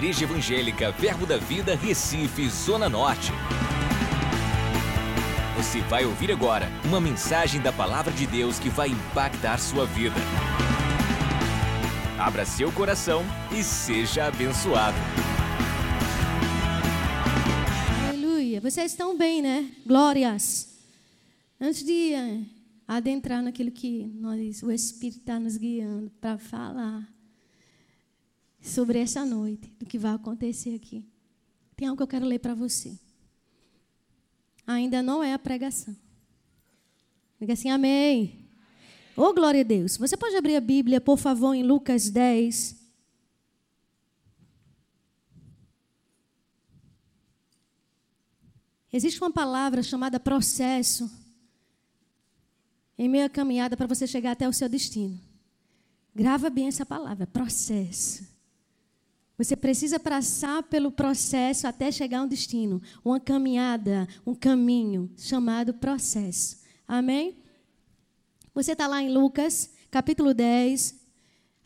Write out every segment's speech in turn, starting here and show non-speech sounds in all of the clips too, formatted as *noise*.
Igreja Evangélica Verbo da Vida, Recife, Zona Norte. Você vai ouvir agora uma mensagem da Palavra de Deus que vai impactar sua vida. Abra seu coração e seja abençoado. Aleluia. Vocês estão bem, né? Glórias. Antes de eh, adentrar naquilo que nós, o Espírito está nos guiando para falar sobre essa noite, do que vai acontecer aqui. Tem algo que eu quero ler para você. Ainda não é a pregação. Diga assim, amém. Ô, oh, glória a Deus. Você pode abrir a Bíblia, por favor, em Lucas 10. Existe uma palavra chamada processo em meia caminhada para você chegar até o seu destino. Grava bem essa palavra, processo. Você precisa passar pelo processo até chegar a um destino, uma caminhada, um caminho chamado processo. Amém? Você está lá em Lucas, capítulo 10.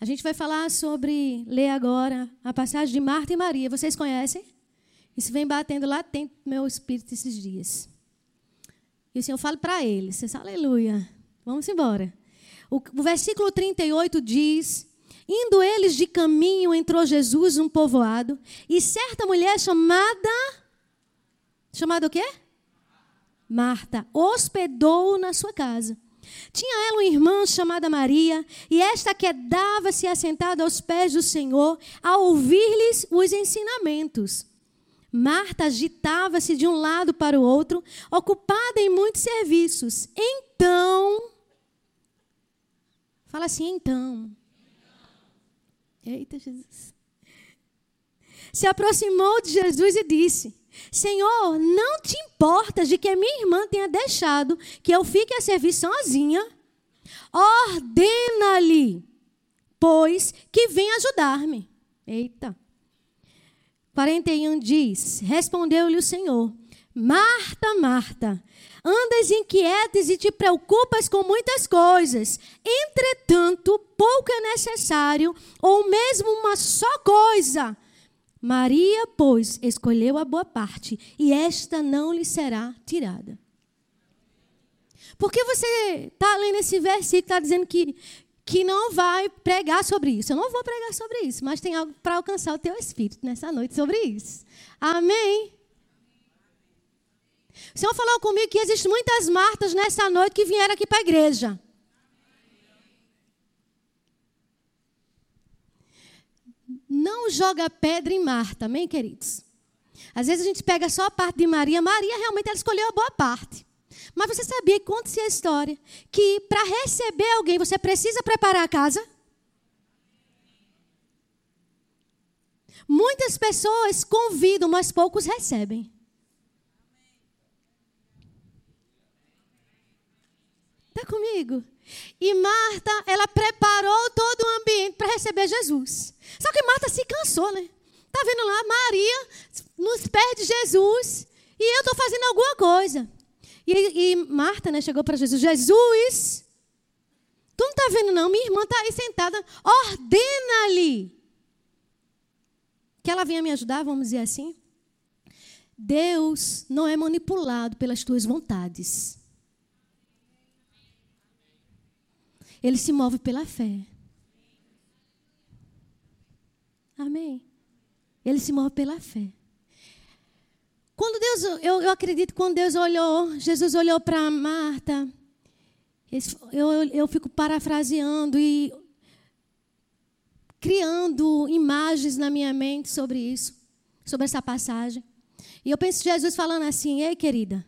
A gente vai falar sobre, ler agora, a passagem de Marta e Maria. Vocês conhecem? Isso vem batendo lá dentro do meu espírito esses dias. E o Senhor fala para eles, aleluia. Vamos embora. O, o versículo 38 diz Indo eles de caminho, entrou Jesus num povoado, e certa mulher chamada. Chamada o quê? Marta, hospedou na sua casa. Tinha ela uma irmã chamada Maria, e esta quedava-se assentada aos pés do Senhor, a ouvir-lhes os ensinamentos. Marta agitava-se de um lado para o outro, ocupada em muitos serviços. Então, fala assim, então. Eita, Jesus. Se aproximou de Jesus e disse: Senhor, não te importas de que a minha irmã tenha deixado que eu fique a servir sozinha? Ordena-lhe, pois, que venha ajudar-me. Eita. 41 diz: Respondeu-lhe o Senhor: Marta, Marta, Andas inquietas e te preocupas com muitas coisas. Entretanto, pouco é necessário, ou mesmo uma só coisa. Maria, pois, escolheu a boa parte, e esta não lhe será tirada. Por que você está lendo esse versículo, está dizendo que, que não vai pregar sobre isso? Eu não vou pregar sobre isso, mas tem algo para alcançar o teu espírito nessa noite sobre isso. Amém? O Senhor falou comigo que existem muitas Martas nessa noite que vieram aqui para a igreja. Não joga pedra em Marta, amém, queridos? Às vezes a gente pega só a parte de Maria. Maria realmente ela escolheu a boa parte. Mas você sabia, conta-se a história, que para receber alguém você precisa preparar a casa? Muitas pessoas convidam, mas poucos recebem. Comigo? E Marta, ela preparou todo o ambiente para receber Jesus. Só que Marta se cansou, né? Tá vendo lá Maria nos pés de Jesus e eu estou fazendo alguma coisa. E, e Marta, né, chegou para Jesus. Jesus, tu não está vendo não? Minha irmã está aí sentada. Ordena-lhe que ela venha me ajudar, vamos dizer assim. Deus não é manipulado pelas tuas vontades. Ele se move pela fé. Amém? Ele se move pela fé. Quando Deus, eu, eu acredito quando Deus olhou, Jesus olhou para Marta, eu, eu fico parafraseando e criando imagens na minha mente sobre isso, sobre essa passagem. E eu penso Jesus falando assim: Ei, querida,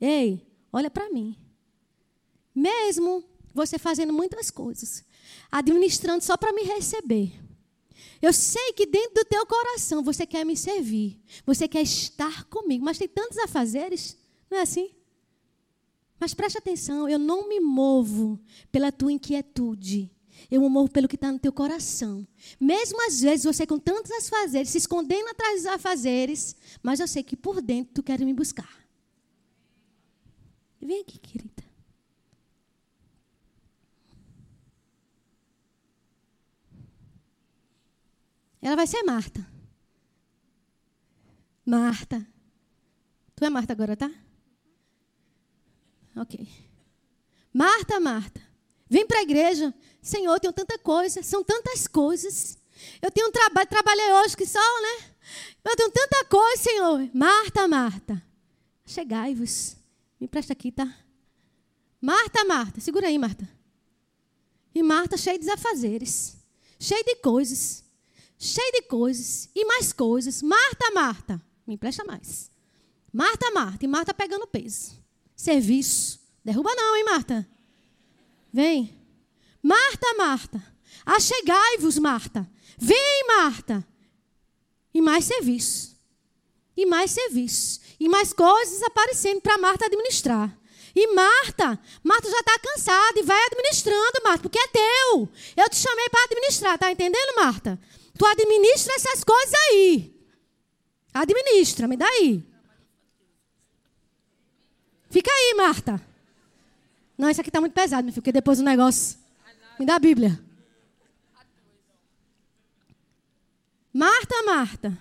ei, olha para mim. Mesmo você fazendo muitas coisas, administrando só para me receber. Eu sei que dentro do teu coração você quer me servir, você quer estar comigo, mas tem tantos afazeres, não é assim? Mas preste atenção, eu não me movo pela tua inquietude. Eu me movo pelo que está no teu coração. Mesmo às vezes você com tantos afazeres, se escondendo atrás dos afazeres, mas eu sei que por dentro tu quer me buscar. Vem aqui, querida. Ela vai ser Marta. Marta. Tu é Marta agora, tá? Ok. Marta, Marta. Vem para a igreja. Senhor, tenho tanta coisa, são tantas coisas. Eu tenho um trabalho, trabalhei hoje que só, né? Eu tenho tanta coisa, Senhor. Marta, Marta. Chegai-vos. Me presta aqui, tá? Marta, Marta. Segura aí, Marta. E Marta cheia de afazeres. Cheia de coisas. Cheia de coisas. E mais coisas. Marta, Marta. Me empresta mais. Marta, Marta. E Marta pegando peso. Serviço. Derruba não, hein, Marta? Vem. Marta, Marta. Achegai-vos, Marta. Vem, Marta. E mais serviço. E mais serviço. E mais coisas aparecendo para Marta administrar. E Marta, Marta já está cansada e vai administrando, Marta, porque é teu. Eu te chamei para administrar, tá entendendo, Marta? Tu administra essas coisas aí. Administra, me dá aí. Fica aí, Marta. Não, isso aqui está muito pesado, meu filho, porque depois o negócio. Me dá a Bíblia. Marta, Marta.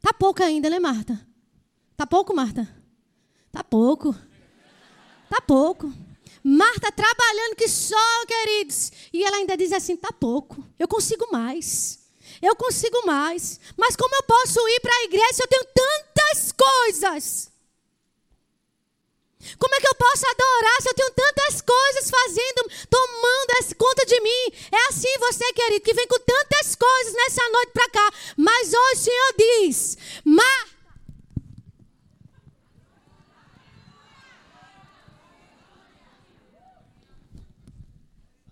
Tá pouco ainda, né, Marta? Tá pouco, Marta? Tá pouco. Tá pouco. Marta trabalhando que só, queridos. E ela ainda diz assim: tá pouco. Eu consigo mais. Eu consigo mais. Mas como eu posso ir para a igreja se eu tenho tantas coisas? Como é que eu posso adorar se eu tenho tantas coisas fazendo, tomando conta de mim? É assim você, querido, que vem com tantas coisas nessa noite para cá. Mas hoje o Senhor diz: Marta.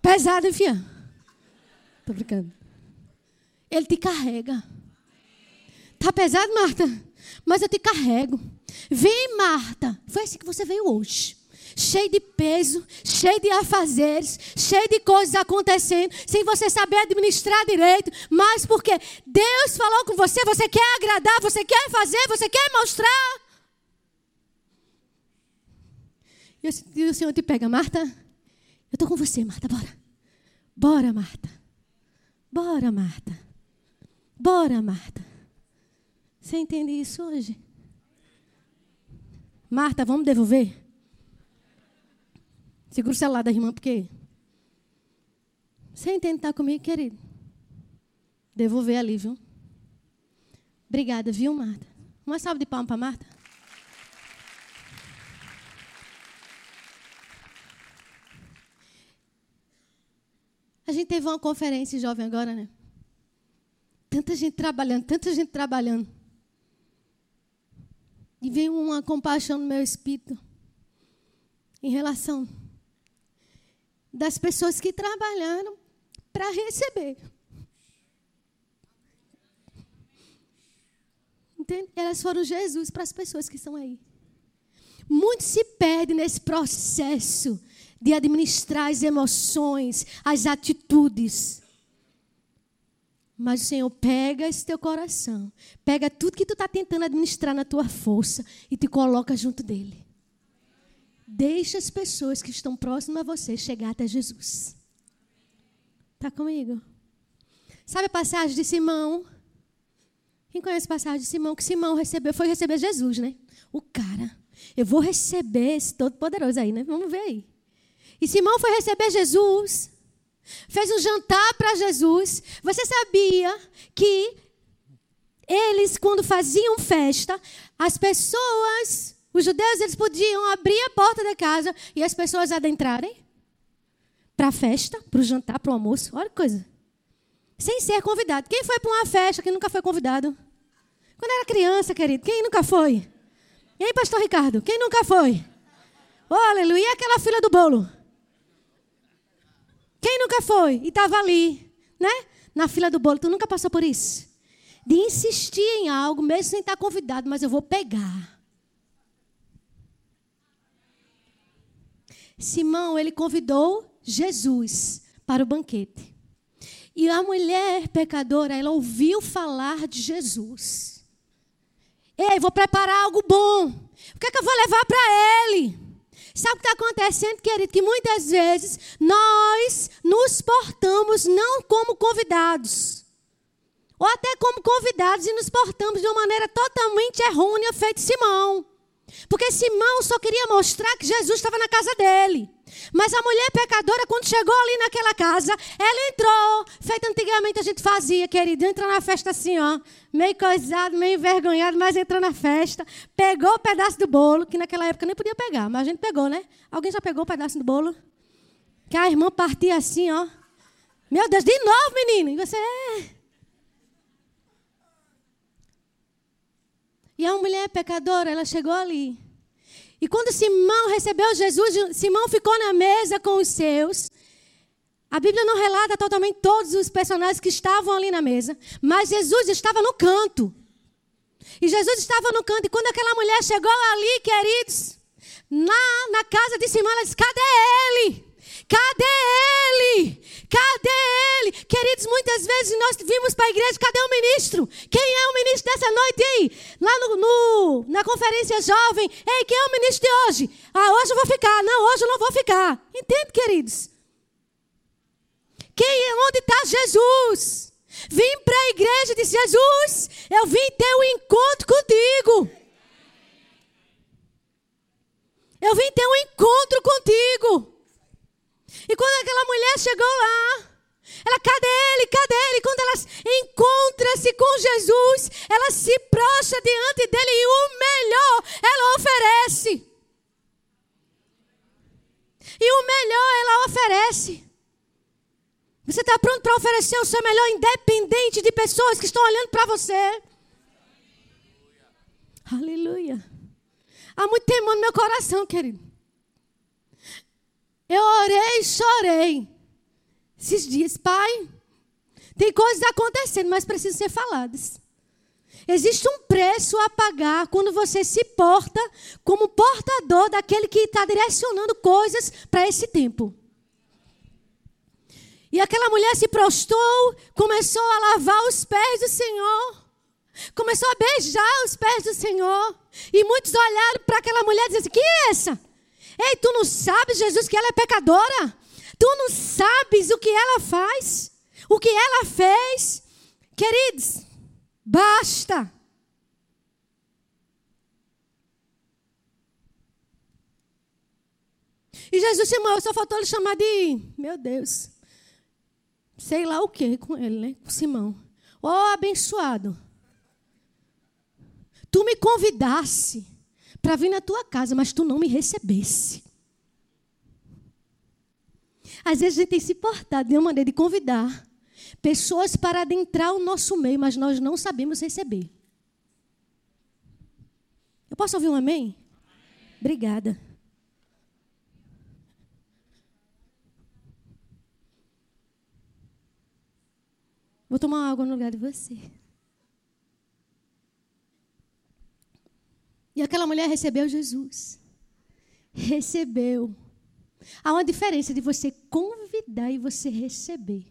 Pesado, enfia. Tô brincando. Ele te carrega. Tá pesado, Marta? Mas eu te carrego. Vem, Marta. Foi assim que você veio hoje. Cheio de peso, cheio de afazeres, cheio de coisas acontecendo, sem você saber administrar direito, mas porque Deus falou com você, você quer agradar, você quer fazer, você quer mostrar. E o Senhor te pega, Marta. Eu estou com você, Marta, bora. Bora, Marta. Bora, Marta. Bora, Marta. Você entende isso hoje? Marta, vamos devolver? Segura o celular da irmã, porque. Você entende estar comigo, querido? Devolver ali, viu? Obrigada, viu, Marta? Uma salva de palmas para Marta. A gente teve uma conferência jovem agora, né? Tanta gente trabalhando, tanta gente trabalhando. E veio uma compaixão no meu espírito em relação das pessoas que trabalharam para receber. Entende? Elas foram Jesus para as pessoas que estão aí. Muito se perde nesse processo de administrar as emoções, as atitudes. Mas o Senhor pega esse teu coração, pega tudo que tu está tentando administrar na tua força e te coloca junto dele. Deixa as pessoas que estão próximas a você chegar até Jesus. Está comigo? Sabe a passagem de Simão? Quem conhece a passagem de Simão? Que Simão recebeu, foi receber Jesus, né? O cara. Eu vou receber esse todo-poderoso aí, né? Vamos ver aí. E Simão foi receber Jesus fez um jantar para Jesus. Você sabia que eles, quando faziam festa, as pessoas, os judeus, eles podiam abrir a porta da casa e as pessoas adentrarem para a festa, para o jantar, para o almoço. Olha que coisa. Sem ser convidado. Quem foi para uma festa que nunca foi convidado? Quando era criança, querido, quem nunca foi? E aí, pastor Ricardo, quem nunca foi? Oh, aleluia. Aquela fila do bolo? Quem nunca foi e estava ali, né? Na fila do bolo, tu nunca passou por isso? De insistir em algo, mesmo sem estar convidado, mas eu vou pegar. Simão, ele convidou Jesus para o banquete. E a mulher pecadora, ela ouviu falar de Jesus. Ei, vou preparar algo bom. O que é que eu vou levar para ele? Sabe o que está acontecendo, querido? Que muitas vezes nós nos portamos não como convidados. ou até como convidados e nos portamos de uma maneira totalmente errônea, feito Simão. Porque Simão só queria mostrar que Jesus estava na casa dele. Mas a mulher pecadora, quando chegou ali naquela casa, ela entrou, feito antigamente a gente fazia, querido, entra na festa assim, ó, meio coisado, meio envergonhado, mas entrou na festa, pegou o pedaço do bolo, que naquela época nem podia pegar, mas a gente pegou, né? Alguém já pegou o pedaço do bolo? Que a irmã partia assim, ó. Meu Deus, de novo, menino. E você é. E a mulher pecadora, ela chegou ali. E quando Simão recebeu Jesus, Simão ficou na mesa com os seus. A Bíblia não relata totalmente todos os personagens que estavam ali na mesa, mas Jesus estava no canto. E Jesus estava no canto, e quando aquela mulher chegou ali, queridos, na, na casa de Simão, ela disse: Cadê ele? Cadê ele? Cadê ele? Queridos, muitas vezes nós vimos para a igreja, cadê o ministro? Quem é o ministro dessa noite aí? Lá no, no, na conferência jovem. Ei, quem é o ministro de hoje? Ah, hoje eu vou ficar. Não, hoje eu não vou ficar. Entende, queridos? Quem, onde está Jesus? Vim para a igreja e disse: Jesus, eu vim ter um encontro contigo. Eu vim ter um encontro contigo. E quando aquela mulher chegou lá, ela, cadê ele? Cadê ele? Quando ela encontra-se com Jesus, ela se prostra diante dele e o melhor ela oferece. E o melhor ela oferece. Você está pronto para oferecer o seu melhor, independente de pessoas que estão olhando para você? Aleluia. Há muito temor no meu coração, querido. Eu orei e chorei. Esses dias, pai, tem coisas acontecendo, mas precisam ser faladas. Existe um preço a pagar quando você se porta como portador daquele que está direcionando coisas para esse tempo. E aquela mulher se prostrou, começou a lavar os pés do Senhor, começou a beijar os pés do Senhor. E muitos olharam para aquela mulher e disseram: assim, Que é essa? Ei, tu não sabes, Jesus, que ela é pecadora? Tu não sabes o que ela faz? O que ela fez? Queridos, basta. E Jesus chamou, só faltou ele chamar de, meu Deus, sei lá o que com ele, né? Com Simão. Ó oh, abençoado. Tu me convidasse para vir na tua casa, mas tu não me recebesse. Às vezes a gente tem se portado de uma maneira de convidar pessoas para adentrar o nosso meio, mas nós não sabemos receber. Eu posso ouvir um amém? Obrigada. Vou tomar água no lugar de você. E aquela mulher recebeu Jesus. Recebeu. Há uma diferença de você convidar e você receber.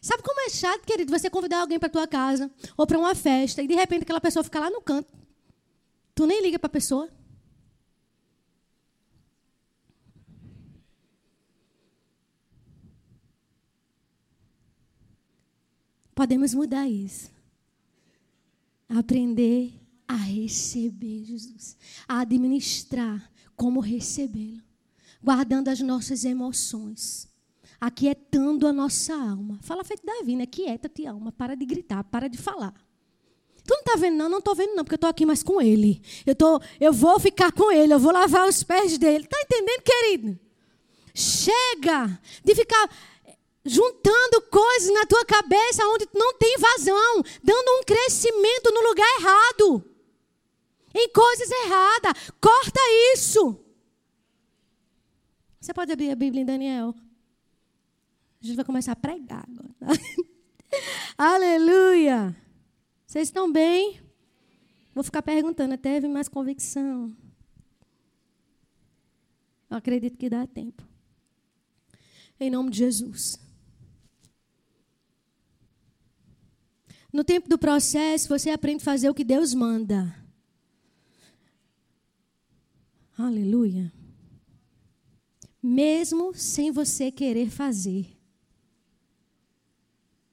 Sabe como é chato, querido, você convidar alguém para tua casa ou para uma festa e de repente aquela pessoa fica lá no canto. Tu nem liga para a pessoa. Podemos mudar isso. Aprender a receber Jesus, a administrar como recebê-lo, guardando as nossas emoções, aquietando a nossa alma. Fala feito Davi, né? Quieta-te, alma, para de gritar, para de falar. Tu não está vendo, não? Não estou vendo, não, porque eu estou aqui mais com ele. Eu, tô, eu vou ficar com ele, eu vou lavar os pés dele. Está entendendo, querido? Chega de ficar juntando coisas na tua cabeça onde não tem vazão, dando um crescimento no lugar errado em coisas erradas. Corta isso. Você pode abrir a Bíblia em Daniel? A gente vai começar a pregar agora. *laughs* Aleluia. Vocês estão bem? Vou ficar perguntando até vir mais convicção. Eu acredito que dá tempo. Em nome de Jesus. No tempo do processo, você aprende a fazer o que Deus manda. Aleluia. Mesmo sem você querer fazer.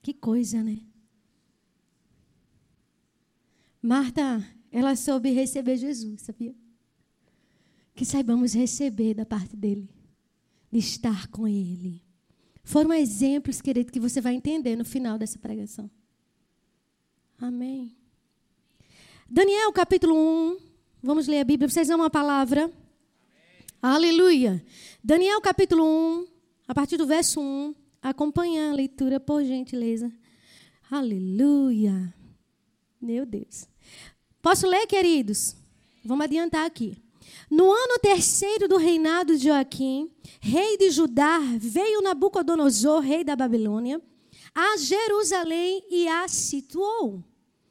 Que coisa, né? Marta, ela soube receber Jesus, sabia? Que saibamos receber da parte dele, de estar com ele. Foram exemplos, querido, que você vai entender no final dessa pregação. Amém. Daniel, capítulo 1. Vamos ler a Bíblia. Vocês amam a palavra? Amém. Aleluia. Daniel, capítulo 1, a partir do verso 1. Acompanha a leitura, por gentileza. Aleluia. Meu Deus. Posso ler, queridos? Vamos adiantar aqui. No ano terceiro do reinado de Joaquim, rei de Judá, veio Nabucodonosor, rei da Babilônia, a Jerusalém e a situou.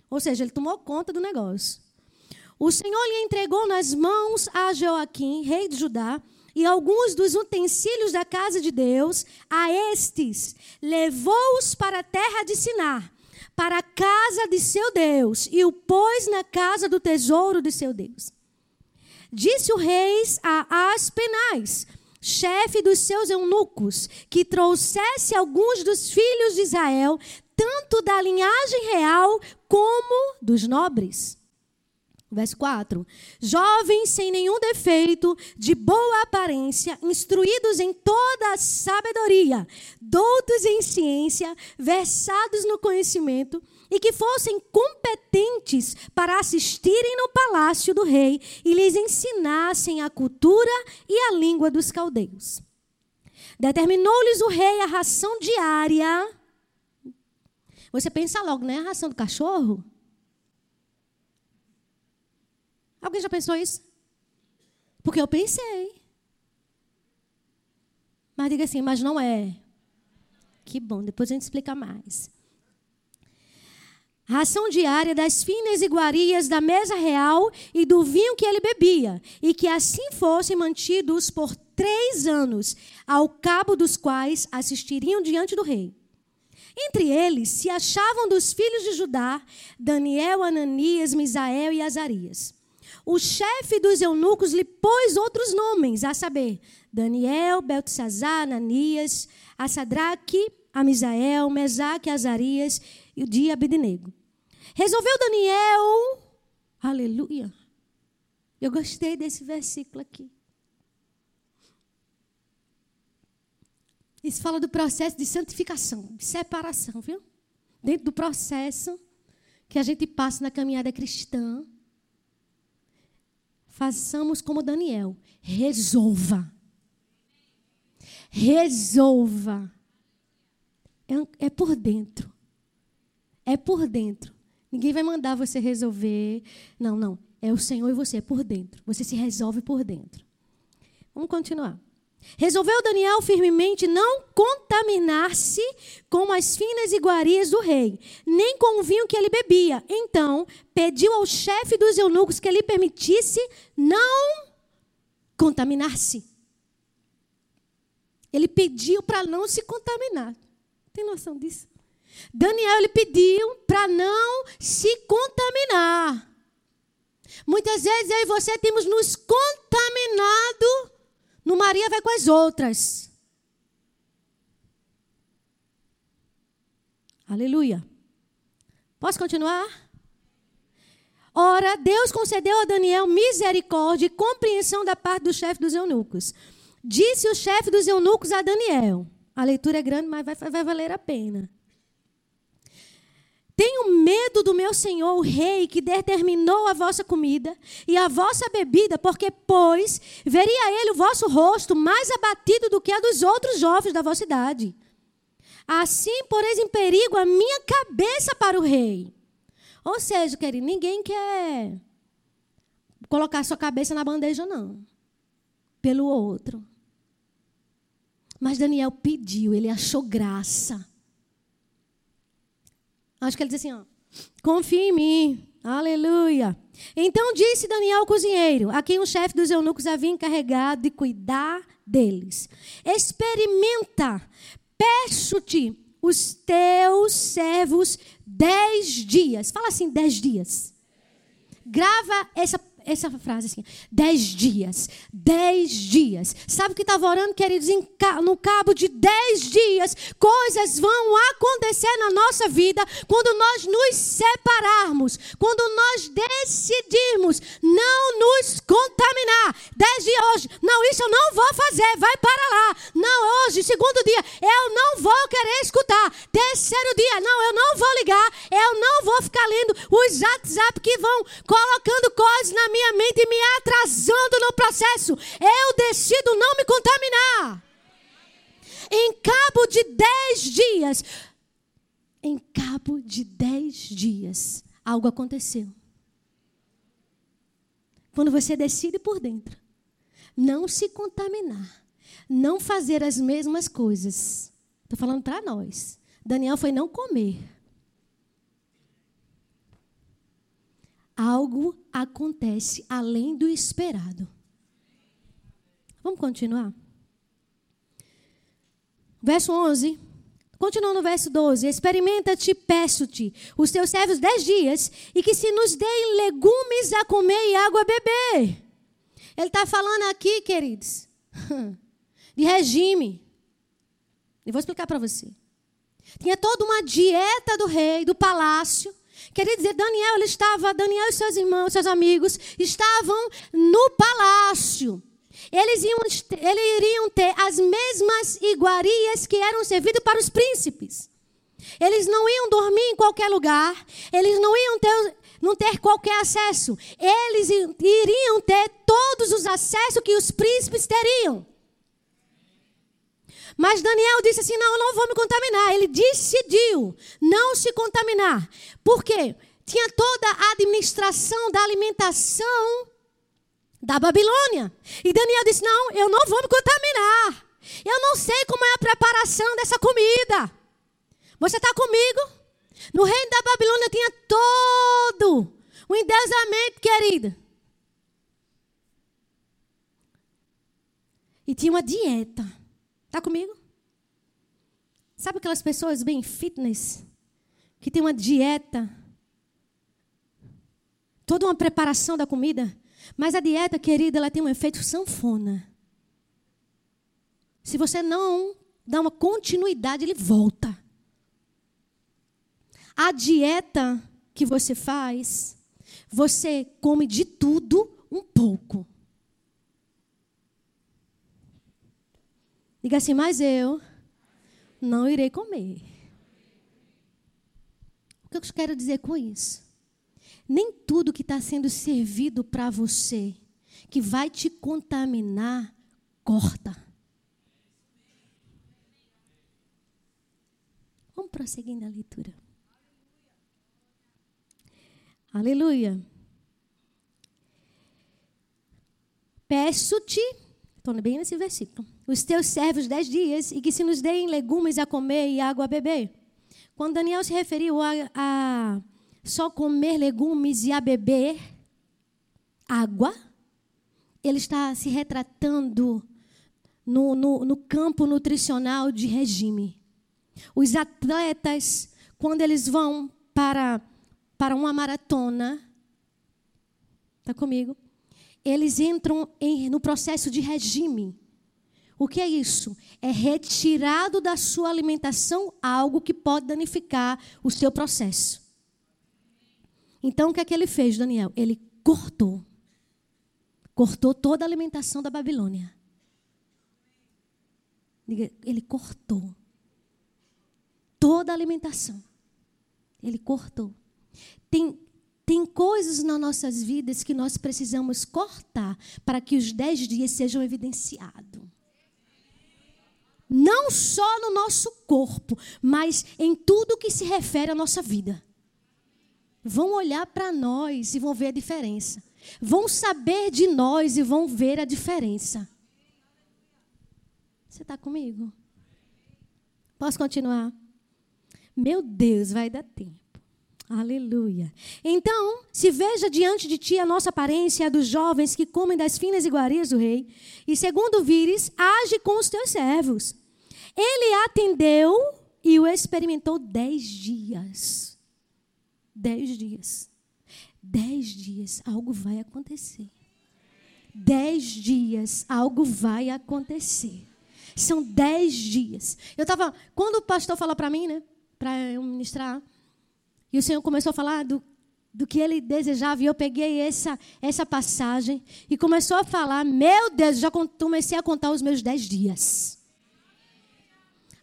Ou seja, ele tomou conta do negócio. O Senhor lhe entregou nas mãos a Joaquim, rei de Judá, e alguns dos utensílios da casa de Deus, a estes levou-os para a terra de Sinar, para a casa de seu Deus, e o pôs na casa do tesouro de seu Deus. Disse o rei a Aspenais, chefe dos seus eunucos, que trouxesse alguns dos filhos de Israel, tanto da linhagem real como dos nobres. Verso 4: Jovens sem nenhum defeito, de boa aparência, instruídos em toda a sabedoria, doutos em ciência, versados no conhecimento, e que fossem competentes para assistirem no palácio do rei e lhes ensinassem a cultura e a língua dos caldeus. Determinou-lhes o rei a ração diária. Você pensa logo, né? A ração do cachorro? Alguém já pensou isso? Porque eu pensei. Mas diga assim, mas não é. Que bom, depois a gente explica mais. Ração diária das finas iguarias da mesa real e do vinho que ele bebia, e que assim fossem mantidos por três anos, ao cabo dos quais assistiriam diante do rei. Entre eles se achavam dos filhos de Judá Daniel, Ananias, Misael e Azarias o chefe dos eunucos lhe pôs outros nomes, a saber, Daniel, Beltesazar, Ananias, a Sadraque, a Misael, Mesaque, Azarias e o dia Abednego. Resolveu Daniel, aleluia. Eu gostei desse versículo aqui. Isso fala do processo de santificação, de separação, viu? Dentro do processo que a gente passa na caminhada cristã, façamos como Daniel. Resolva. Resolva. É, é por dentro. É por dentro. Ninguém vai mandar você resolver. Não, não. É o Senhor e você, é por dentro. Você se resolve por dentro. Vamos continuar. Resolveu Daniel firmemente não contaminar-se com as finas iguarias do rei, nem com o vinho que ele bebia. Então, pediu ao chefe dos eunucos que lhe permitisse não contaminar-se. Ele pediu para não se contaminar. Tem noção disso? Daniel ele pediu para não se contaminar. Muitas vezes eu e você temos nos contaminado no Maria vai com as outras. Aleluia. Posso continuar? Ora, Deus concedeu a Daniel misericórdia e compreensão da parte do chefe dos eunucos. Disse o chefe dos eunucos a Daniel. A leitura é grande, mas vai, vai valer a pena. Tenho medo do meu senhor, o rei, que determinou a vossa comida e a vossa bebida, porque, pois, veria ele o vosso rosto mais abatido do que a dos outros jovens da vossa idade. Assim, poreis em perigo a minha cabeça para o rei. Ou seja, querido, ninguém quer colocar sua cabeça na bandeja, não. Pelo outro. Mas Daniel pediu, ele achou graça. Acho que ele diz assim, ó, confia em mim. Aleluia. Então disse Daniel ao cozinheiro, a quem o chefe dos eunucos havia encarregado de cuidar deles: Experimenta, peço-te os teus servos dez dias. Fala assim, dez dias. Grava essa, essa frase assim: dez dias, dez dias. Sabe o que estava orando, queridos? no cabo de dez dias, coisas vão acontecer na nossa vida quando nós nos separarmos, quando nós decidirmos não nos contaminar. Dez dias hoje, não, isso eu não vou fazer, vai para lá. Não, hoje, segundo dia, eu não vou querer escutar. Terceiro dia, não, eu não vou ligar, eu não vou ficar lendo os WhatsApp que vão colocando coisas na minha mente e me atrasando no processo. Eu decido não me contaminar. Em cabo de dez dias, em cabo de dez dias, algo aconteceu. Quando você decide por dentro, não se contaminar, não fazer as mesmas coisas. Estou falando para nós. Daniel foi não comer. Algo acontece além do esperado. Vamos continuar? Verso 11. Continua no verso 12. Experimenta-te, peço-te, os teus servos dez dias, e que se nos deem legumes a comer e água a beber. Ele está falando aqui, queridos, *laughs* de regime. E vou explicar para você. Tinha toda uma dieta do rei, do palácio, Queria dizer, Daniel, ele estava, Daniel e seus irmãos, seus amigos, estavam no palácio. Eles, iam, iriam ter as mesmas iguarias que eram servidas para os príncipes. Eles não iam dormir em qualquer lugar, eles não iam ter, não ter qualquer acesso. Eles iriam ter todos os acessos que os príncipes teriam. Mas Daniel disse assim: não, eu não vou me contaminar. Ele decidiu não se contaminar. Por quê? Tinha toda a administração da alimentação da Babilônia. E Daniel disse: não, eu não vou me contaminar. Eu não sei como é a preparação dessa comida. Você está comigo? No reino da Babilônia tinha todo o endeusamento, querida. E tinha uma dieta. Está comigo? Sabe aquelas pessoas bem fitness? Que tem uma dieta, toda uma preparação da comida. Mas a dieta, querida, ela tem um efeito sanfona. Se você não dá uma continuidade, ele volta. A dieta que você faz, você come de tudo um pouco. Diga assim, mas eu não irei comer. O que eu quero dizer com isso? Nem tudo que está sendo servido para você, que vai te contaminar, corta. Vamos prosseguir na leitura. Aleluia. Peço-te Estou bem nesse versículo. Os teus servos dez dias e que se nos deem legumes a comer e água a beber. Quando Daniel se referiu a, a só comer legumes e a beber água, ele está se retratando no, no, no campo nutricional de regime. Os atletas, quando eles vão para, para uma maratona, está comigo? eles entram em, no processo de regime. O que é isso? É retirado da sua alimentação algo que pode danificar o seu processo. Então, o que é que ele fez, Daniel? Ele cortou. Cortou toda a alimentação da Babilônia. Ele cortou. Toda a alimentação. Ele cortou. Tem tem coisas nas nossas vidas que nós precisamos cortar para que os dez dias sejam evidenciados. Não só no nosso corpo, mas em tudo que se refere à nossa vida. Vão olhar para nós e vão ver a diferença. Vão saber de nós e vão ver a diferença. Você está comigo? Posso continuar? Meu Deus, vai dar tempo. Aleluia. Então, se veja diante de ti a nossa aparência dos jovens que comem das finas iguarias do rei, e segundo vires, age com os teus servos. Ele atendeu e o experimentou dez dias. Dez dias. Dez dias, algo vai acontecer. Dez dias, algo vai acontecer. São dez dias. Eu estava. Quando o pastor falou para mim, né? Para eu ministrar. E o Senhor começou a falar do, do que ele desejava. E eu peguei essa, essa passagem e começou a falar. Meu Deus, já comecei a contar os meus dez dias.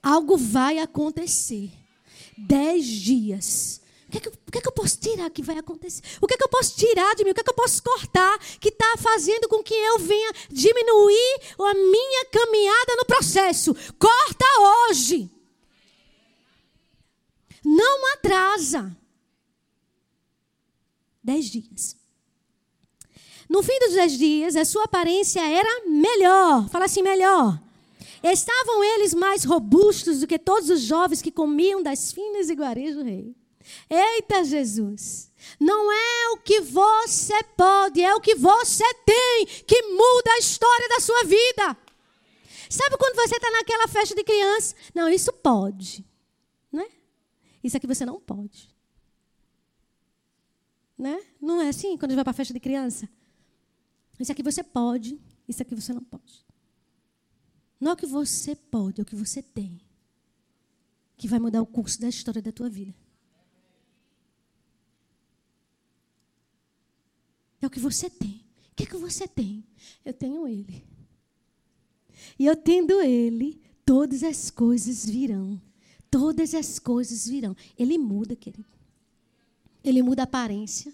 Algo vai acontecer. Dez dias. O que, é que, o que, é que eu posso tirar que vai acontecer? O que, é que eu posso tirar de mim? O que, é que eu posso cortar que está fazendo com que eu venha diminuir a minha caminhada no processo? Corta hoje. Não atrasa. Dez dias. No fim dos dez dias, a sua aparência era melhor. Fala assim, melhor. Estavam eles mais robustos do que todos os jovens que comiam das finas iguarias do rei. Eita Jesus! Não é o que você pode, é o que você tem que muda a história da sua vida. Sabe quando você está naquela festa de criança? Não, isso pode. Né? Isso aqui você não pode. Né? Não é assim quando a gente vai para a festa de criança? Isso aqui você pode, isso aqui você não pode. Não é o que você pode, é o que você tem. Que vai mudar o curso da história da tua vida. É o que você tem. O que, é que você tem? Eu tenho Ele. E eu tendo Ele, todas as coisas virão. Todas as coisas virão. Ele muda, querido. Ele muda a aparência.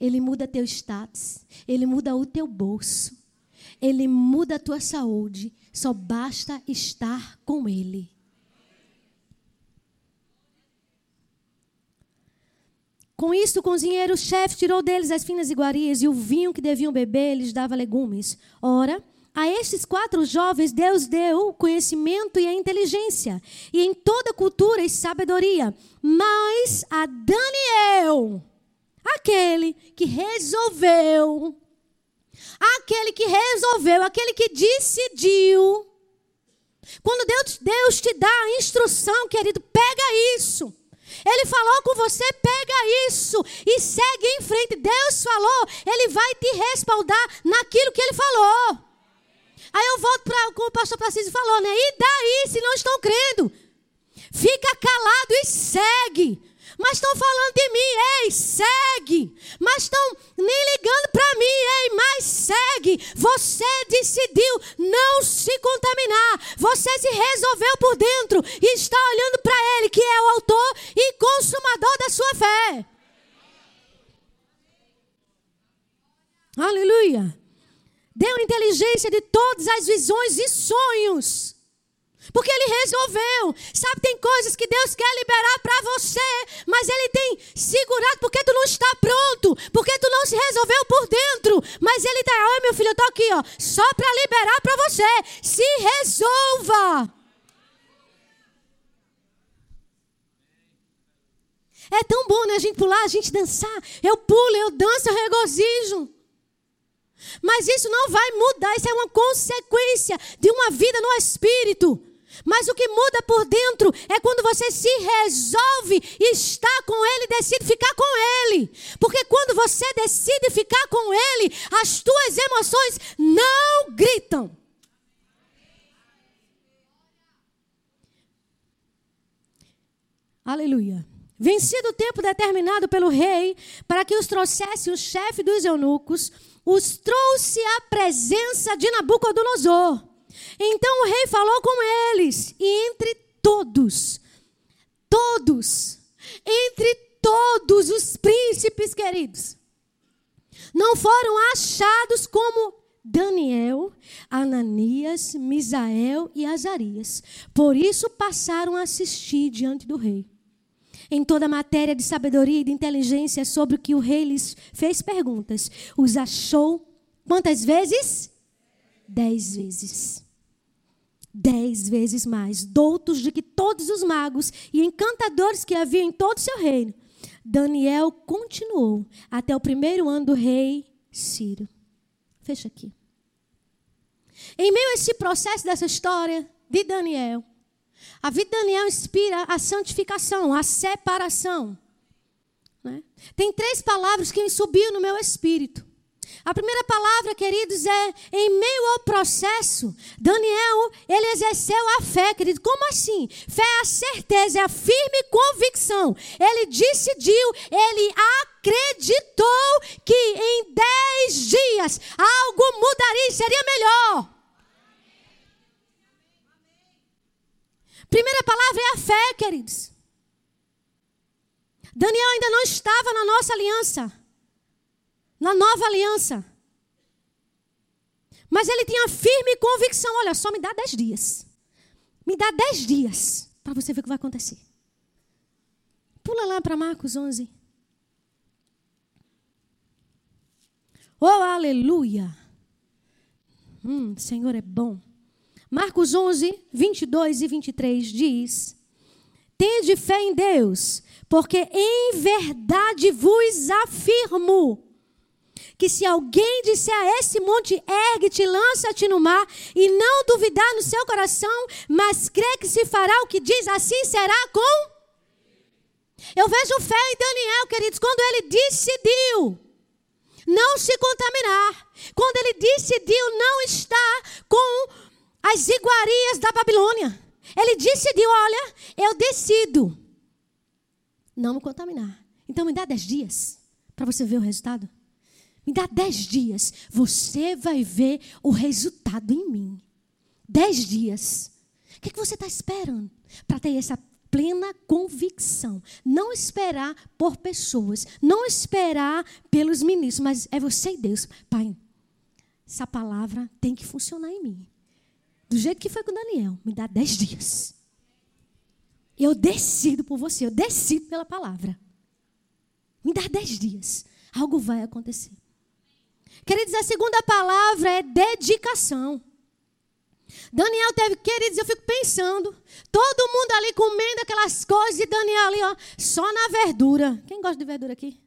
Ele muda teu status. Ele muda o teu bolso. Ele muda a tua saúde. Só basta estar com Ele. Com isso, o cozinheiro-chefe tirou deles as finas iguarias e o vinho que deviam beber lhes dava legumes. Ora, a estes quatro jovens Deus deu o conhecimento e a inteligência, e em toda cultura e sabedoria. Mas a Daniel, aquele que resolveu Aquele que resolveu, aquele que decidiu. Quando Deus, Deus te dá a instrução, querido, pega isso. Ele falou com você, pega isso e segue em frente. Deus falou, Ele vai te respaldar naquilo que Ele falou. Aí eu volto para como o pastor Preciso falou, né? E daí, se não estão crendo? Fica calado e segue. Mas estão falando de mim, ei, segue. Mas estão nem ligando para mim, ei, mas segue. Você decidiu não se contaminar. Você se resolveu por dentro e está olhando para Ele, que é o autor e consumador da sua fé. Aleluia. Deu inteligência de todas as visões e sonhos porque ele resolveu. Sabe, tem coisas que Deus quer liberar para você, mas ele tem segurado porque tu não está pronto, porque tu não se resolveu por dentro. Mas ele está, olha meu filho, eu tô aqui, ó, só para liberar para você. Se resolva. É tão bom, né? A gente pular, a gente dançar. Eu pulo, eu danço, eu regozijo. Mas isso não vai mudar, isso é uma consequência de uma vida no espírito. Mas o que muda por dentro é quando você se resolve estar com Ele, decide ficar com Ele. Porque quando você decide ficar com Ele, as tuas emoções não gritam. Aleluia. Vencido o tempo determinado pelo rei para que os trouxesse o chefe dos eunucos, os trouxe à presença de Nabucodonosor. Então o rei falou com eles, e entre todos, todos, entre todos os príncipes queridos, não foram achados como Daniel, Ananias, Misael e Azarias. Por isso passaram a assistir diante do rei. Em toda matéria de sabedoria e de inteligência sobre o que o rei lhes fez perguntas, os achou quantas vezes? Dez vezes dez vezes mais, doutos de que todos os magos e encantadores que havia em todo o seu reino. Daniel continuou até o primeiro ano do rei Ciro. Fecha aqui. Em meio a esse processo dessa história de Daniel, a vida de Daniel inspira a santificação, a separação. Né? Tem três palavras que subiu no meu espírito. A primeira palavra, queridos, é em meio ao processo, Daniel, ele exerceu a fé, querido. Como assim? Fé é a certeza, é a firme convicção. Ele decidiu, ele acreditou que em dez dias algo mudaria e seria melhor. Primeira palavra é a fé, queridos. Daniel ainda não estava na nossa aliança, na nova aliança. Mas ele tinha firme convicção: olha, só me dá dez dias. Me dá dez dias para você ver o que vai acontecer. Pula lá para Marcos 11. Oh, aleluia! Hum, Senhor é bom. Marcos 11, 22 e 23 diz: Tende fé em Deus, porque em verdade vos afirmo que se alguém disser a esse monte, ergue-te, lança-te no mar, e não duvidar no seu coração, mas crê que se fará o que diz, assim será com. Eu vejo fé em Daniel, queridos, quando ele decidiu não se contaminar, quando ele decidiu não estar com as iguarias da Babilônia. Ele decidiu: olha, eu decido não me contaminar. Então me dá dez dias para você ver o resultado. Me dá dez dias, você vai ver o resultado em mim. Dez dias. O que, é que você está esperando para ter essa plena convicção? Não esperar por pessoas, não esperar pelos ministros, mas é você e Deus. Pai, essa palavra tem que funcionar em mim. Do jeito que foi com Daniel, me dá dez dias. Eu decido por você, eu decido pela palavra. Me dá dez dias. Algo vai acontecer. Queridos, a segunda palavra é dedicação. Daniel teve, queridos, eu fico pensando, todo mundo ali comendo aquelas coisas e Daniel ali, ó, só na verdura. Quem gosta de verdura aqui?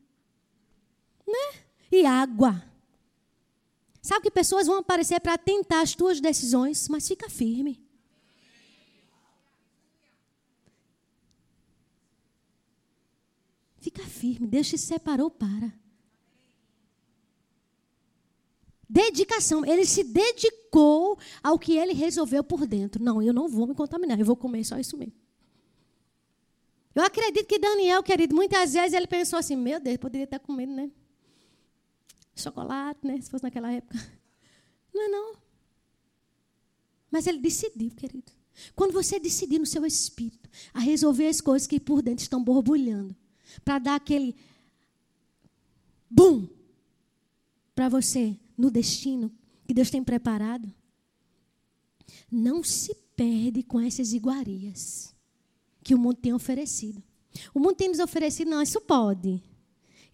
Né? E água. Sabe que pessoas vão aparecer para tentar as tuas decisões, mas fica firme. Fica firme, Deus te separou para. Dedicação, ele se dedicou ao que ele resolveu por dentro. Não, eu não vou me contaminar, eu vou comer só isso mesmo. Eu acredito que Daniel, querido, muitas vezes ele pensou assim: meu Deus, poderia estar comendo, né? Chocolate, né? Se fosse naquela época. *laughs* Não é não. Mas ele decidiu, querido. Quando você decidir no seu espírito a resolver as coisas que por dentro estão borbulhando, para dar aquele bum para você no destino que Deus tem preparado, não se perde com essas iguarias que o mundo tem oferecido. O mundo tem nos oferecido, não, isso pode.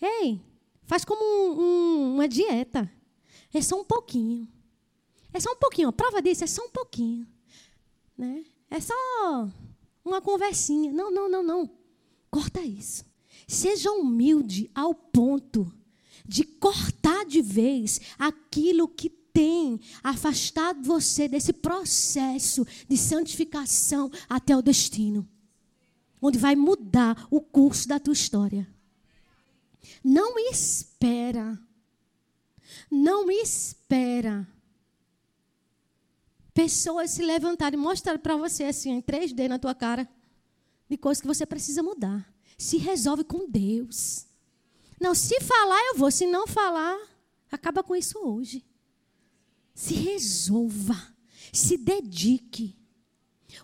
Ei, Faz como um, um, uma dieta. É só um pouquinho. É só um pouquinho. A prova disso é só um pouquinho. Né? É só uma conversinha. Não, não, não, não. Corta isso. Seja humilde ao ponto de cortar de vez aquilo que tem afastado você desse processo de santificação até o destino, onde vai mudar o curso da tua história. Não espera. Não espera. Pessoas se levantarem e mostrarem para você assim, em 3D na tua cara, de coisas que você precisa mudar. Se resolve com Deus. Não, se falar, eu vou. Se não falar, acaba com isso hoje. Se resolva. Se dedique.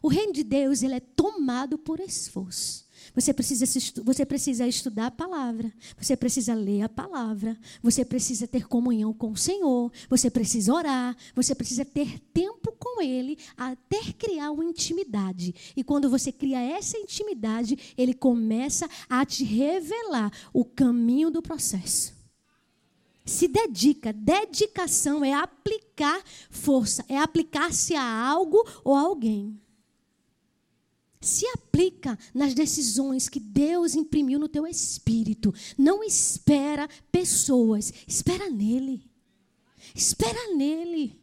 O reino de Deus ele é tomado por esforço. Você precisa, você precisa estudar a palavra, você precisa ler a palavra, você precisa ter comunhão com o Senhor, você precisa orar, você precisa ter tempo com Ele, até criar uma intimidade. E quando você cria essa intimidade, Ele começa a te revelar o caminho do processo. Se dedica, dedicação é aplicar força, é aplicar-se a algo ou a alguém se aplica nas decisões que Deus imprimiu no teu espírito. Não espera pessoas, espera nele. Espera nele.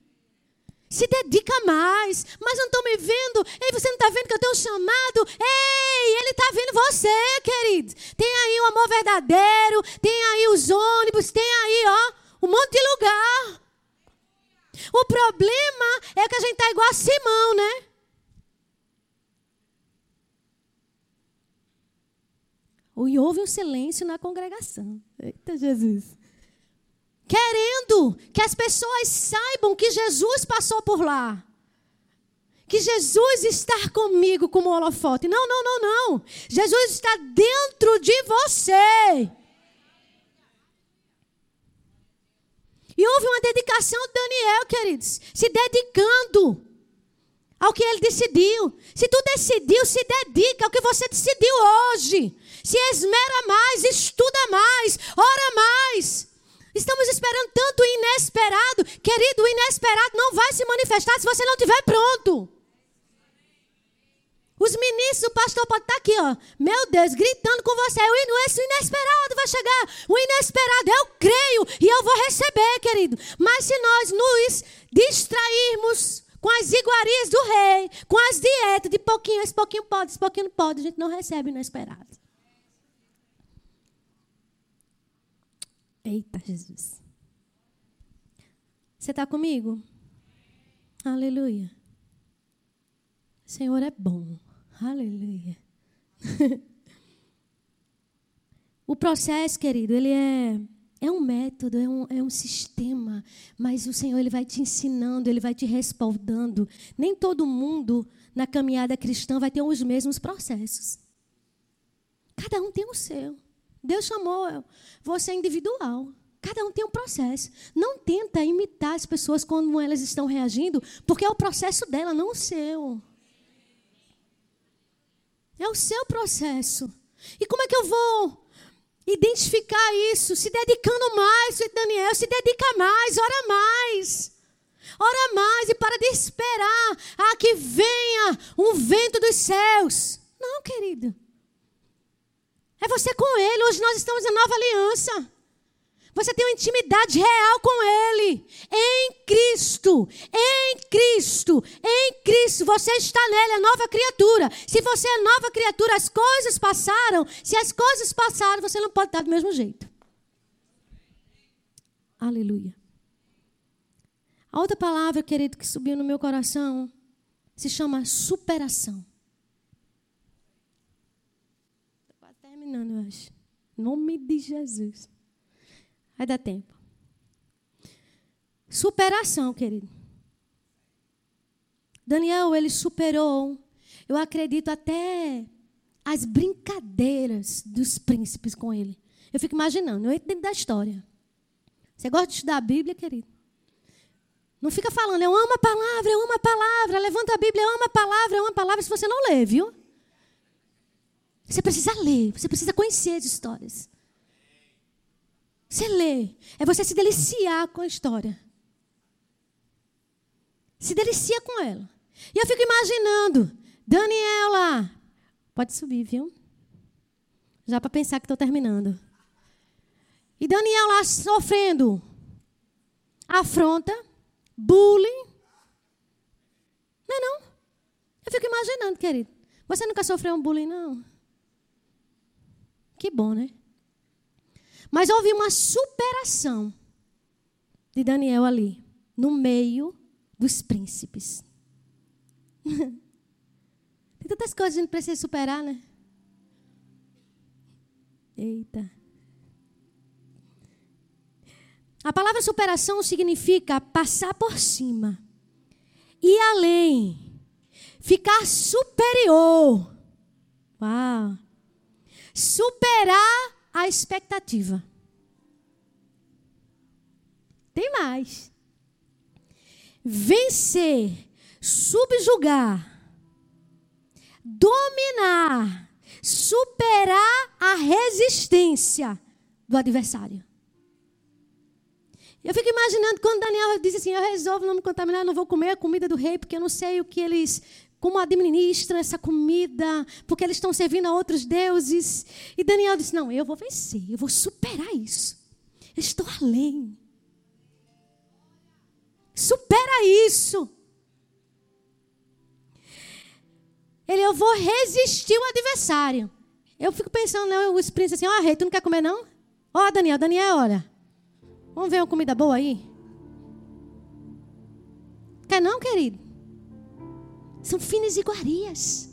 Se dedica mais. Mas não estão me vendo. Ei, você não está vendo que eu tenho chamado? Ei, ele está vendo você, querido. Tem aí o amor verdadeiro, tem aí os ônibus, tem aí, ó, um monte de lugar. O problema é que a gente tá igual a Simão, né? E houve um silêncio na congregação. Eita Jesus. Querendo que as pessoas saibam que Jesus passou por lá. Que Jesus está comigo como holofote. Não, não, não, não. Jesus está dentro de você. E houve uma dedicação de Daniel, queridos, se dedicando ao que ele decidiu. Se tu decidiu, se dedica ao que você decidiu hoje. Se esmera mais, estuda mais, ora mais. Estamos esperando tanto inesperado. Querido, o inesperado não vai se manifestar se você não estiver pronto. Os ministros, o pastor pode estar aqui, ó. Meu Deus, gritando com você. O inesperado vai chegar. O inesperado, eu creio e eu vou receber, querido. Mas se nós nos distrairmos com as iguarias do rei, com as dietas de pouquinho, esse pouquinho pode, esse pouquinho não pode, a gente não recebe o inesperado. Eita, Jesus. Você está comigo? Aleluia. O Senhor é bom. Aleluia. *laughs* o processo, querido, ele é, é um método, é um, é um sistema, mas o Senhor ele vai te ensinando, ele vai te respaldando. Nem todo mundo na caminhada cristã vai ter os mesmos processos. Cada um tem o seu. Deus chamou você individual. Cada um tem um processo. Não tenta imitar as pessoas como elas estão reagindo, porque é o processo dela, não o seu. É o seu processo. E como é que eu vou identificar isso? Se dedicando mais, Daniel, se dedica mais, ora mais. Ora mais e para de esperar a que venha um vento dos céus. Não, querido. É você com ele. Hoje nós estamos em nova aliança. Você tem uma intimidade real com Ele. Em Cristo. Em Cristo. Em Cristo. Você está nele, é nova criatura. Se você é nova criatura, as coisas passaram. Se as coisas passaram, você não pode estar do mesmo jeito. Aleluia. A outra palavra, querido, que subiu no meu coração se chama superação. Estou quase terminando, eu acho. Nome de Jesus. Vai dar tempo. Superação, querido. Daniel, ele superou, eu acredito, até as brincadeiras dos príncipes com ele. Eu fico imaginando, eu entro dentro da história. Você gosta de estudar a Bíblia, querido? Não fica falando, eu amo a palavra, eu amo a palavra, levanta a Bíblia, eu amo a palavra, eu amo a palavra, se você não lê, viu? Você precisa ler, você precisa conhecer as histórias. Você lê, é você se deliciar com a história. Se delicia com ela. E eu fico imaginando, Daniela, pode subir, viu? Já para pensar que estou terminando. E Daniela sofrendo afronta, bullying. Não é não? Eu fico imaginando, querido. Você nunca sofreu um bullying, não? Que bom, né? Mas houve uma superação de Daniel ali, no meio dos príncipes. *laughs* Tem tantas coisas que a gente precisa superar, né? Eita. A palavra superação significa passar por cima, ir além, ficar superior. Uau! Superar a expectativa. Tem mais. Vencer, subjugar, dominar, superar a resistência do adversário. Eu fico imaginando quando Daniel diz assim: Eu resolvo não me contaminar, não vou comer a comida do rei, porque eu não sei o que eles como administra essa comida, porque eles estão servindo a outros deuses. E Daniel disse: Não, eu vou vencer, eu vou superar isso. Eu estou além. Supera isso. Ele, eu vou resistir o adversário. Eu fico pensando, né, os príncipes assim, ó, oh, rei, tu não quer comer não? Ó, oh, Daniel, Daniel, olha. Vamos ver uma comida boa aí? Quer não, querido? São finas iguarias.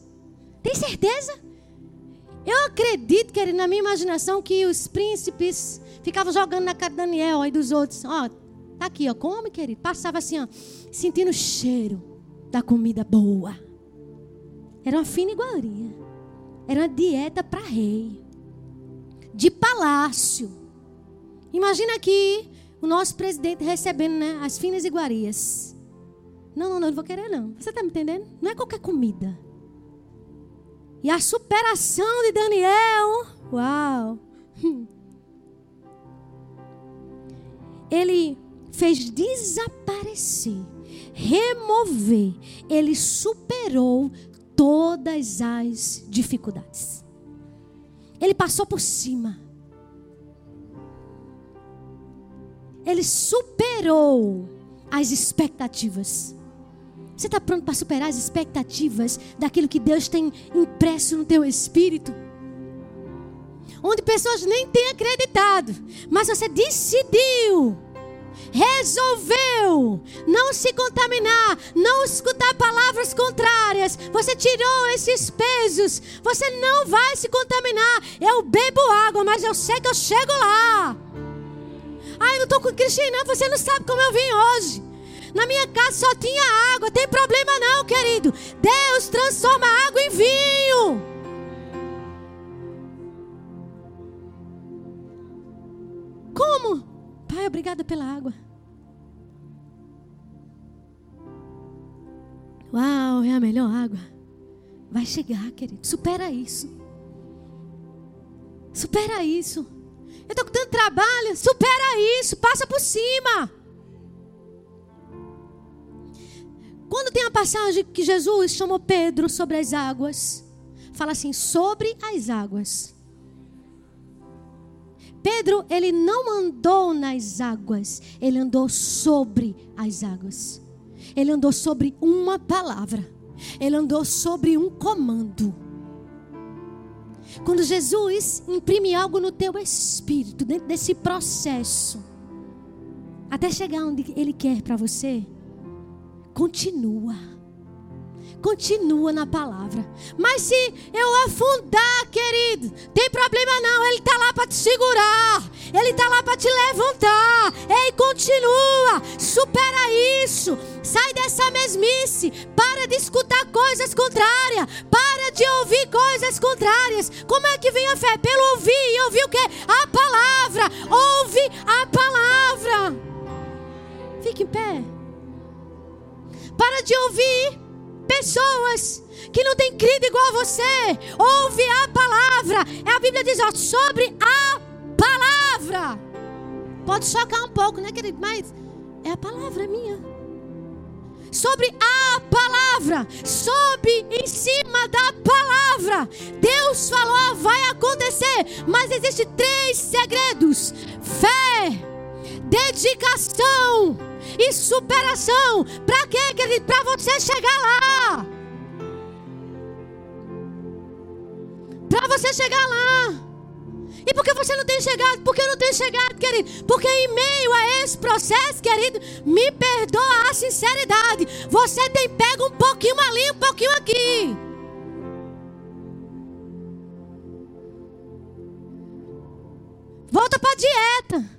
Tem certeza? Eu acredito, querido, na minha imaginação, que os príncipes ficavam jogando na cara de Daniel e dos outros. Ó, tá aqui, ó, come, querido. Passava assim, ó, sentindo o cheiro da comida boa. Era uma fina iguaria. Era uma dieta para rei. De palácio. Imagina aqui o nosso presidente recebendo né, as finas iguarias. Não, não, não, não vou querer não. Você está me entendendo? Não é qualquer comida. E a superação de Daniel. Uau! *laughs* Ele fez desaparecer, remover. Ele superou todas as dificuldades. Ele passou por cima. Ele superou as expectativas. Você está pronto para superar as expectativas daquilo que Deus tem impresso no teu espírito? Onde pessoas nem têm acreditado, mas você decidiu resolveu não se contaminar, não escutar palavras contrárias. Você tirou esses pesos. Você não vai se contaminar. Eu bebo água, mas eu sei que eu chego lá. Ai, não estou com Cristina, você não sabe como eu vim hoje. Na minha casa só tinha água, tem problema não, querido. Deus transforma água em vinho. Como? Pai, obrigada pela água. Uau, é a melhor água. Vai chegar, querido. Supera isso. Supera isso. Eu estou com tanto trabalho. Supera isso. Passa por cima. Quando tem a passagem que Jesus chamou Pedro sobre as águas, fala assim: sobre as águas. Pedro, ele não andou nas águas, ele andou sobre as águas. Ele andou sobre uma palavra. Ele andou sobre um comando. Quando Jesus imprime algo no teu espírito, dentro desse processo, até chegar onde Ele quer para você, continua continua na palavra. Mas se eu afundar, querido, tem problema não. Ele está lá para te segurar. Ele está lá para te levantar. Ei, continua. Supera isso. Sai dessa mesmice. Para de escutar coisas contrárias. Para de ouvir coisas contrárias. Como é que vem a fé? Pelo ouvir. E ouvir o que? A palavra. Ouve a palavra. Fique em pé. Para de ouvir pessoas que não têm crido igual a você. Ouve a palavra. É a Bíblia diz, ó, sobre a palavra. Pode chocar um pouco, né, querido? Mas é a palavra é minha. Sobre a palavra, sobe em cima da palavra. Deus falou, vai acontecer. Mas existem três segredos: fé, dedicação e superação. Para quê, querido? Para você chegar lá. Para você chegar lá. E por que você não tem chegado? Por que eu não tenho chegado, querido? Porque em meio a esse processo, querido, me perdoa a sinceridade. Você tem pego um pouquinho ali, um pouquinho aqui. Volta para a dieta.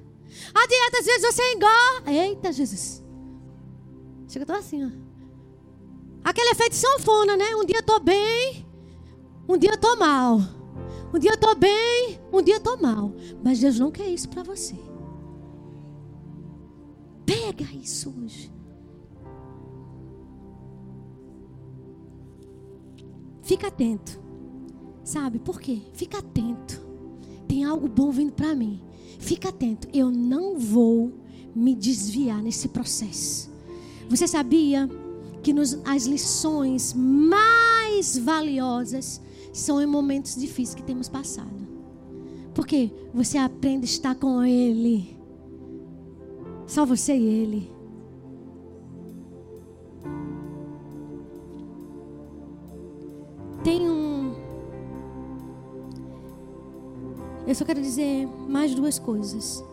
A dieta, às vezes, você engorda. Eita, Jesus. Chega, eu tô assim, ó. Aquele efeito sanfona, né? Um dia eu tô bem, um dia eu tô mal. Um dia eu tô bem, um dia eu tô mal. Mas Deus não quer isso para você. Pega isso hoje. Fica atento. Sabe por quê? Fica atento. Tem algo bom vindo para mim. Fica atento, eu não vou me desviar nesse processo. Você sabia que nos, as lições mais valiosas são em momentos difíceis que temos passado? Porque você aprende a estar com Ele. Só você e Ele. Só quero dizer mais duas coisas.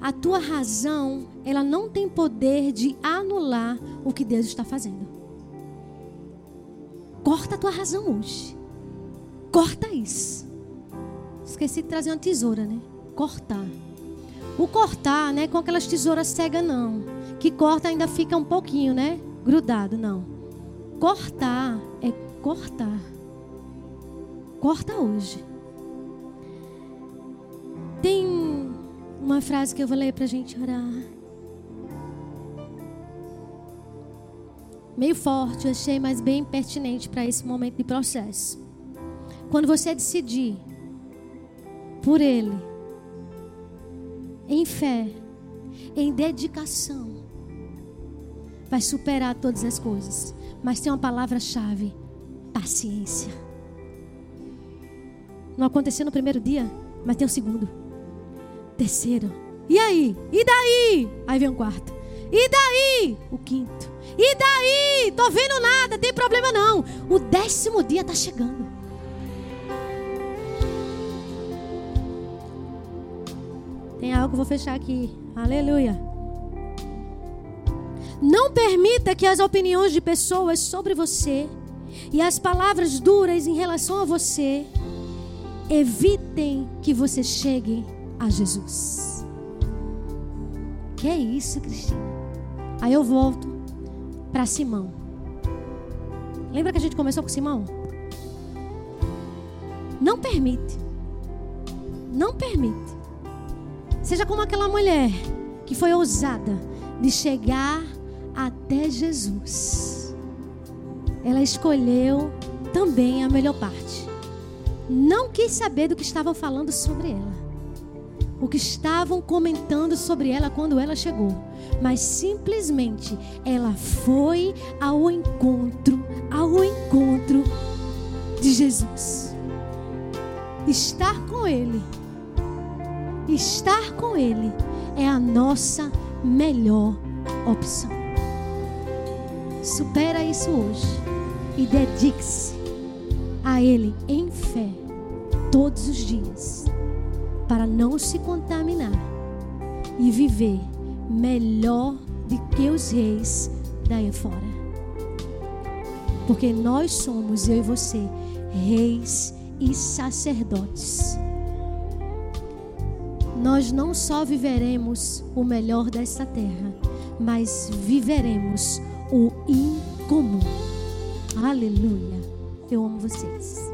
A tua razão, ela não tem poder de anular o que Deus está fazendo. Corta a tua razão hoje. Corta isso. Esqueci de trazer uma tesoura, né? Cortar. O cortar, né? Com aquelas tesouras cegas, não. Que corta ainda fica um pouquinho, né? Grudado, não. Cortar é cortar. Corta hoje. Uma frase que eu vou ler para a gente orar. Meio forte, eu achei, mas bem pertinente para esse momento de processo. Quando você decidir por Ele, em fé, em dedicação, vai superar todas as coisas. Mas tem uma palavra-chave: paciência. Não aconteceu no primeiro dia, mas tem o segundo, terceiro. E aí? E daí? Aí vem um quarto. E daí? O quinto. E daí? Tô vendo nada, tem problema não. O décimo dia está chegando. Tem algo que vou fechar aqui. Aleluia. Não permita que as opiniões de pessoas sobre você e as palavras duras em relação a você evitem que você chegue a Jesus. Que é isso, Cristina? Aí eu volto para Simão. Lembra que a gente começou com Simão? Não permite. Não permite. Seja como aquela mulher que foi ousada de chegar até Jesus. Ela escolheu também a melhor parte. Não quis saber do que estavam falando sobre ela o que estavam comentando sobre ela quando ela chegou, mas simplesmente ela foi ao encontro, ao encontro de Jesus. Estar com Ele, estar com Ele é a nossa melhor opção. Supera isso hoje e dedique-se a Ele em fé todos os dias para não se contaminar e viver melhor do que os reis daí fora. Porque nós somos, eu e você, reis e sacerdotes. Nós não só viveremos o melhor desta terra, mas viveremos o incomum. Aleluia. Eu amo vocês.